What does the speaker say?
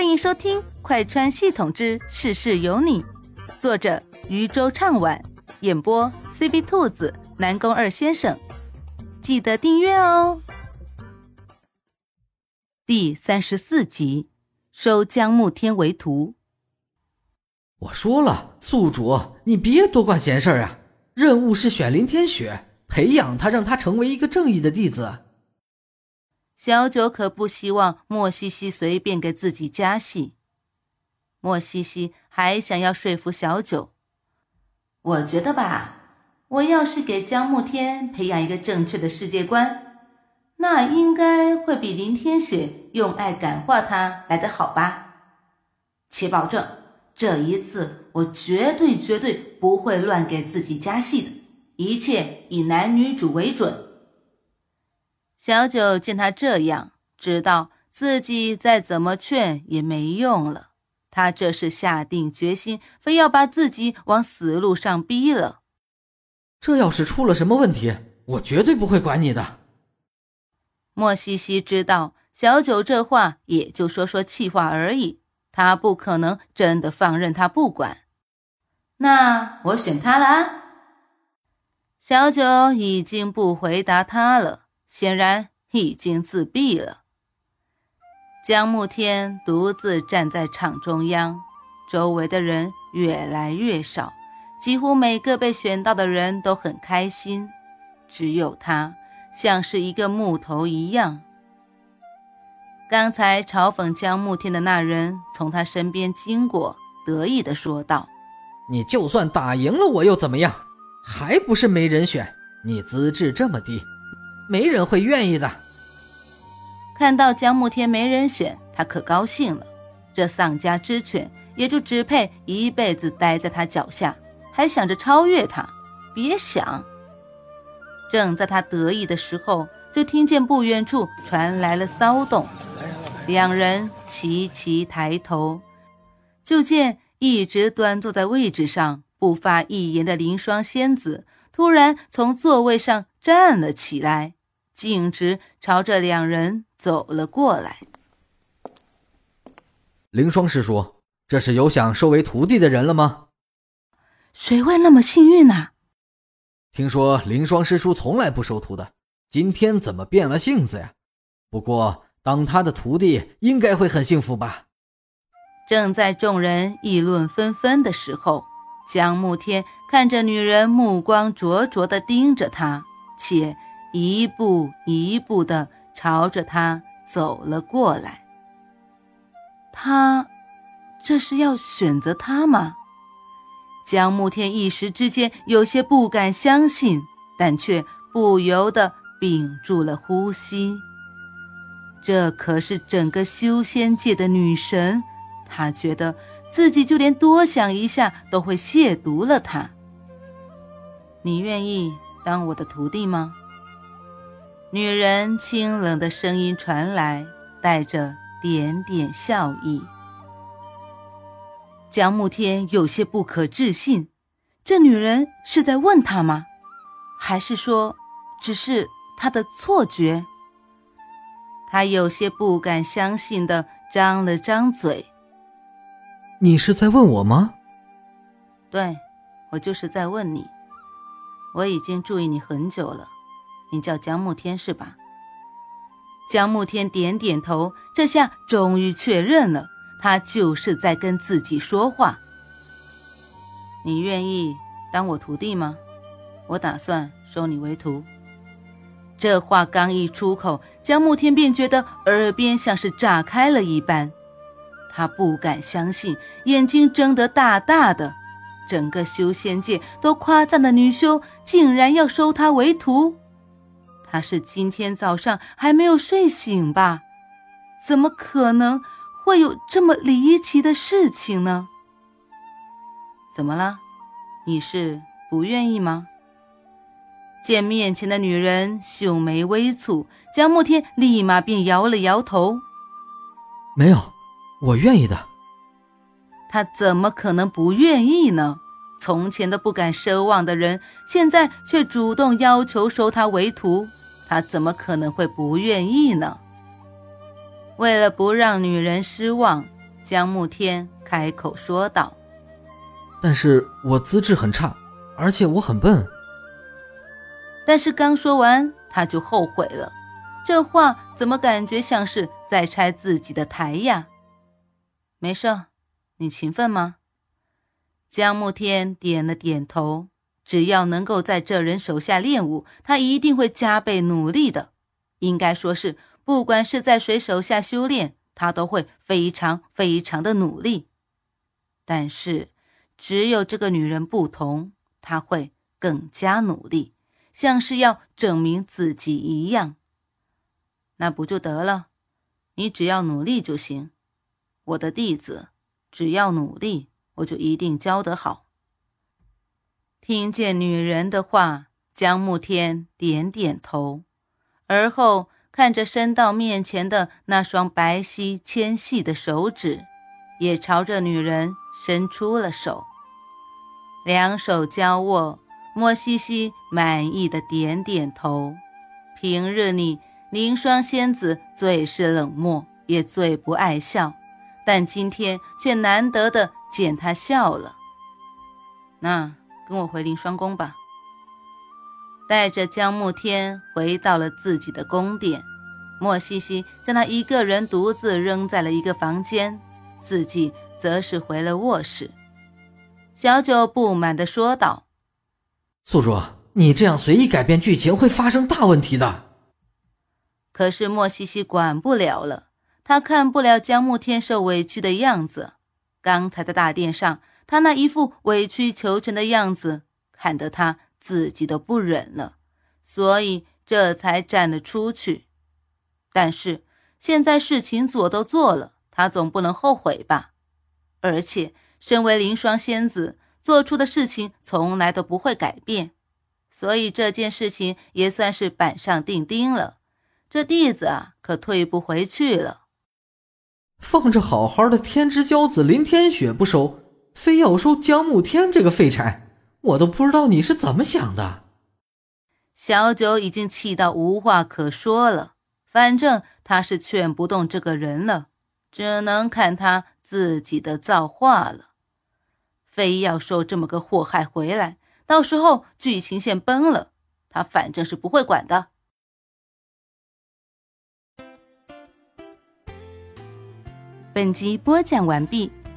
欢迎收听《快穿系统之事事有你》，作者渔舟唱晚，演播 C B 兔子、南宫二先生。记得订阅哦。第三十四集，收江慕天为徒。我说了，宿主，你别多管闲事儿啊！任务是选林天雪，培养他，让他成为一个正义的弟子。小九可不希望莫西西随便给自己加戏。莫西西还想要说服小九，我觉得吧，我要是给江慕天培养一个正确的世界观，那应该会比林天雪用爱感化他来得好吧？且保证这一次，我绝对绝对不会乱给自己加戏的，一切以男女主为准。小九见他这样，知道自己再怎么劝也没用了。他这是下定决心，非要把自己往死路上逼了。这要是出了什么问题，我绝对不会管你的。莫西西知道小九这话也就说说气话而已，他不可能真的放任他不管。那我选他了啊！小九已经不回答他了。显然已经自闭了。江慕天独自站在场中央，周围的人越来越少，几乎每个被选到的人都很开心，只有他像是一个木头一样。刚才嘲讽江慕天的那人从他身边经过，得意地说道：“你就算打赢了我又怎么样？还不是没人选？你资质这么低。”没人会愿意的。看到江慕天没人选，他可高兴了。这丧家之犬也就只配一辈子待在他脚下，还想着超越他？别想！正在他得意的时候，就听见不远处传来了骚动。两人齐齐抬头，就见一直端坐在位置上不发一言的凌霜仙子，突然从座位上站了起来。径直朝着两人走了过来。凌霜师叔，这是有想收为徒弟的人了吗？谁会那么幸运呢？听说凌霜师叔从来不收徒的，今天怎么变了性子呀？不过当他的徒弟应该会很幸福吧？正在众人议论纷纷的时候，江慕天看着女人目光灼灼地盯着他，且。一步一步的朝着他走了过来。他这是要选择他吗？江慕天一时之间有些不敢相信，但却不由得屏住了呼吸。这可是整个修仙界的女神，他觉得自己就连多想一下都会亵渎了她。你愿意当我的徒弟吗？女人清冷的声音传来，带着点点笑意。江慕天有些不可置信，这女人是在问他吗？还是说，只是他的错觉？他有些不敢相信的张了张嘴：“你是在问我吗？”“对，我就是在问你。我已经注意你很久了。”你叫江慕天是吧？江慕天点点头，这下终于确认了，他就是在跟自己说话。你愿意当我徒弟吗？我打算收你为徒。这话刚一出口，江慕天便觉得耳边像是炸开了一般，他不敢相信，眼睛睁得大大的。整个修仙界都夸赞的女修，竟然要收他为徒。他是今天早上还没有睡醒吧？怎么可能会有这么离奇的事情呢？怎么了？你是不愿意吗？见面前的女人秀眉微蹙，江慕天立马便摇了摇头：“没有，我愿意的。”他怎么可能不愿意呢？从前都不敢奢望的人，现在却主动要求收他为徒。他怎么可能会不愿意呢？为了不让女人失望，江慕天开口说道：“但是我资质很差，而且我很笨。”但是刚说完，他就后悔了。这话怎么感觉像是在拆自己的台呀？没事，你勤奋吗？江慕天点了点头。只要能够在这人手下练武，他一定会加倍努力的。应该说是，不管是在谁手下修炼，他都会非常非常的努力。但是，只有这个女人不同，她会更加努力，像是要证明自己一样。那不就得了？你只要努力就行。我的弟子，只要努力，我就一定教得好。听见女人的话，江慕天点点头，而后看着伸到面前的那双白皙纤细的手指，也朝着女人伸出了手。两手交握，莫西西满意的点点头。平日里，凌霜仙子最是冷漠，也最不爱笑，但今天却难得的见她笑了。那。跟我回凌霜宫吧。带着江慕天回到了自己的宫殿，莫西西将他一个人独自扔在了一个房间，自己则是回了卧室。小九不满地说道：“宿主，你这样随意改变剧情会发生大问题的。”可是莫西西管不了了，他看不了江慕天受委屈的样子。刚才在大殿上。他那一副委曲求全的样子，看得他自己都不忍了，所以这才站了出去。但是现在事情做都做了，他总不能后悔吧？而且身为凌霜仙子，做出的事情从来都不会改变，所以这件事情也算是板上钉钉了。这弟子啊，可退不回去了。放着好好的天之骄子林天雪不收。非要收江慕天这个废柴，我都不知道你是怎么想的。小九已经气到无话可说了，反正他是劝不动这个人了，只能看他自己的造化了。非要收这么个祸害回来，到时候剧情线崩了，他反正是不会管的。本集播讲完毕。